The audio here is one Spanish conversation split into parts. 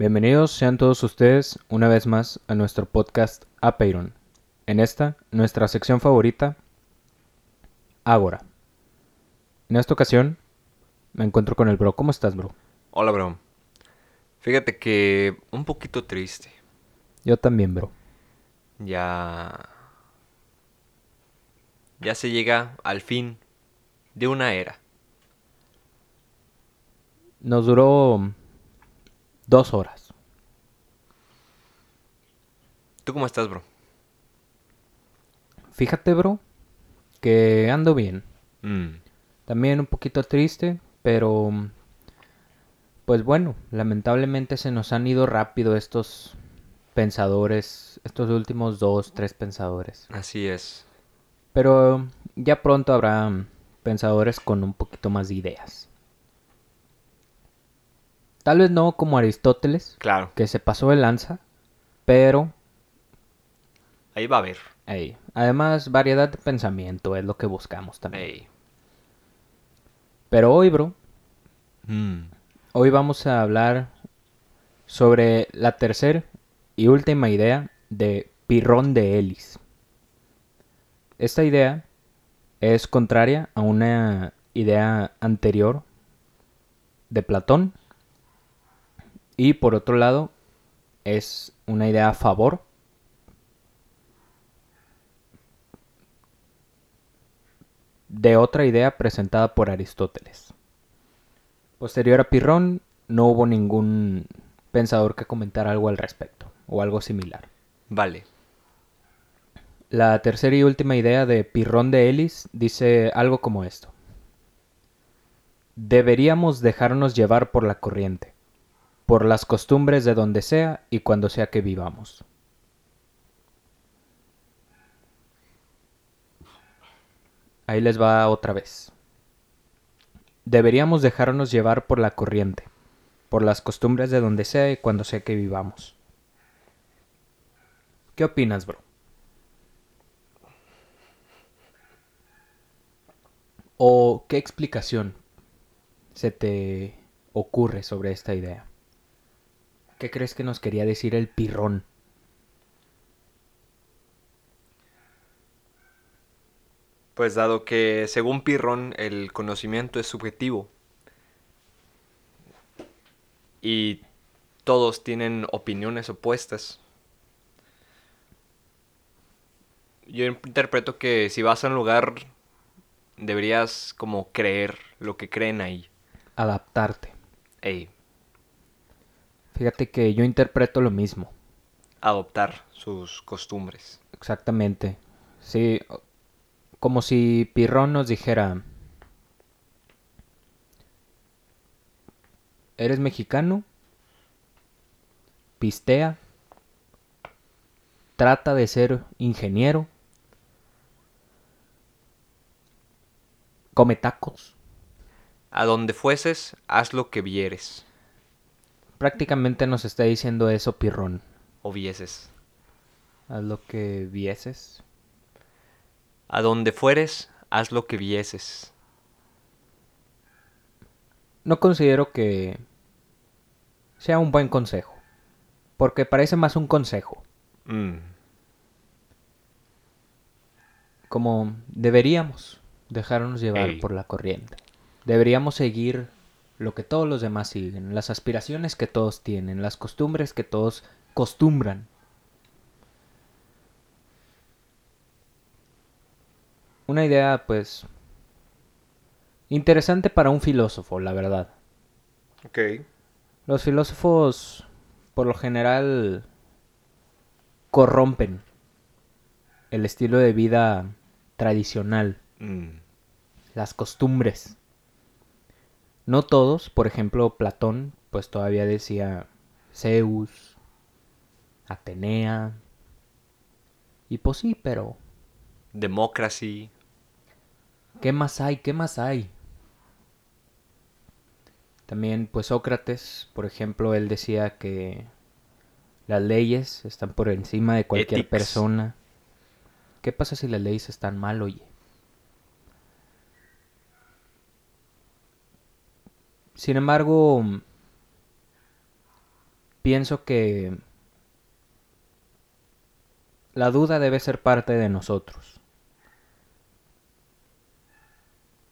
Bienvenidos sean todos ustedes una vez más a nuestro podcast Apeiron. En esta, nuestra sección favorita, Ágora. En esta ocasión, me encuentro con el bro. ¿Cómo estás, bro? Hola, bro. Fíjate que un poquito triste. Yo también, bro. Ya... Ya se llega al fin de una era. Nos duró dos horas. ¿Tú cómo estás, bro? Fíjate, bro, que ando bien. Mm, También un poquito triste, pero... Pues bueno, lamentablemente se nos han ido rápido estos pensadores, estos últimos dos, tres pensadores. así es. Pero ya pronto habrá pensadores con un poquito más de ideas. Tal vez no como Aristóteles, Claro. que se pasó de lanza, pero Ahí va a haber. ey, además variedad de pensamiento es lo que buscamos también. Ey. Pero hoy, bro, Mm, hoy vamos a hablar sobre la tercera y última idea de Pirrón de Elis. Esta idea es contraria a una idea anterior de Platón y por otro lado es una idea a favor de otra idea presentada por Aristóteles. Posterior a Pirrón no hubo ningún pensador que comentara algo al respecto o algo similar. Vale. La tercera y última idea de Pirrón de Elis dice algo como esto. Deberíamos dejarnos llevar por la corriente, por las costumbres de donde sea y cuando sea que vivamos. Ahí les va otra vez. Deberíamos dejarnos llevar por la corriente, por las costumbres de donde sea y cuando sea que vivamos. ¿Qué opinas, bro? ¿O qué explicación se te ocurre sobre esta idea? ¿Qué crees que nos quería decir el pirrón? Pues dado que según Pirrón el conocimiento es subjetivo y todos tienen opiniones opuestas, yo interpreto que si vas a un lugar deberías como creer lo que creen ahí. Adaptarte. Ey, Fíjate que yo interpreto lo mismo. adoptar sus costumbres. Exactamente. Sí, como si Pirrón nos dijera, ¿eres mexicano? Pistea. Trata de ser ingeniero. Come tacos. A donde fueses, haz lo que vieres Prácticamente nos está diciendo eso Pirrón. o vieses. Haz lo que vieses. A donde fueres, haz lo que vieses. No considero que sea un buen consejo. Porque parece más un consejo. Mm, Como deberíamos dejarnos llevar Ey. por la corriente. Deberíamos seguir lo que todos los demás siguen, las aspiraciones que todos tienen, las costumbres que todos costumbran. Una idea, pues, interesante para un filósofo, la verdad. ok. Los filósofos, por lo general, corrompen el estilo de vida tradicional, Mm, las costumbres. No todos, por ejemplo, Platón, pues todavía decía Zeus, Atenea. Y pues sí, pero democracy. ¿qué más hay? ¿Qué más hay? También, pues Sócrates, por ejemplo, él decía que las leyes están por encima de cualquier Ethics. persona. ¿Qué pasa si las leyes están mal, oye? Sin embargo, pienso que la duda debe ser parte de nosotros.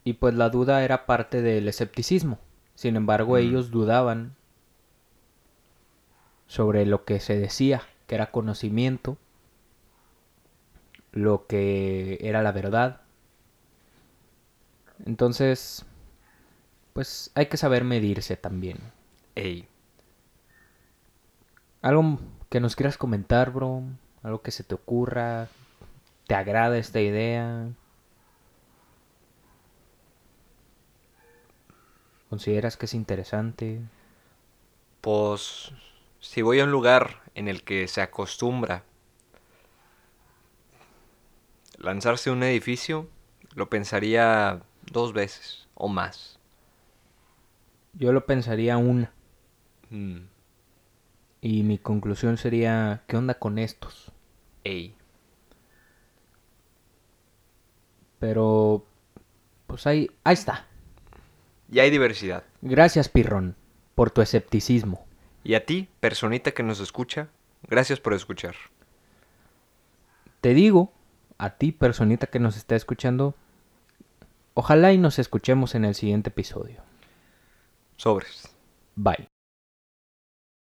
Y pues la duda era parte del escepticismo. Sin embargo, Mm. ellos dudaban sobre lo que se decía, que era conocimiento, lo que era la verdad. Entonces, pues hay que saber medirse también. Ey, Algo que nos quieras comentar, bro, algo que se te ocurra, te agrada esta idea. ¿Consideras que es interesante? pues si voy a un lugar en el que se acostumbra lanzarse un edificio, lo pensaría dos veces o más. Yo lo pensaría una Mm, y mi conclusión sería, ¿qué onda con estos? ey, Pero, pues ahí, ahí está. y hay diversidad. Gracias, Pirrón, por tu escepticismo. Y a ti, personita que nos escucha, gracias por escuchar. Te digo, a ti, personita que nos está escuchando, ojalá y nos escuchemos en el siguiente episodio. Sobres. Bye.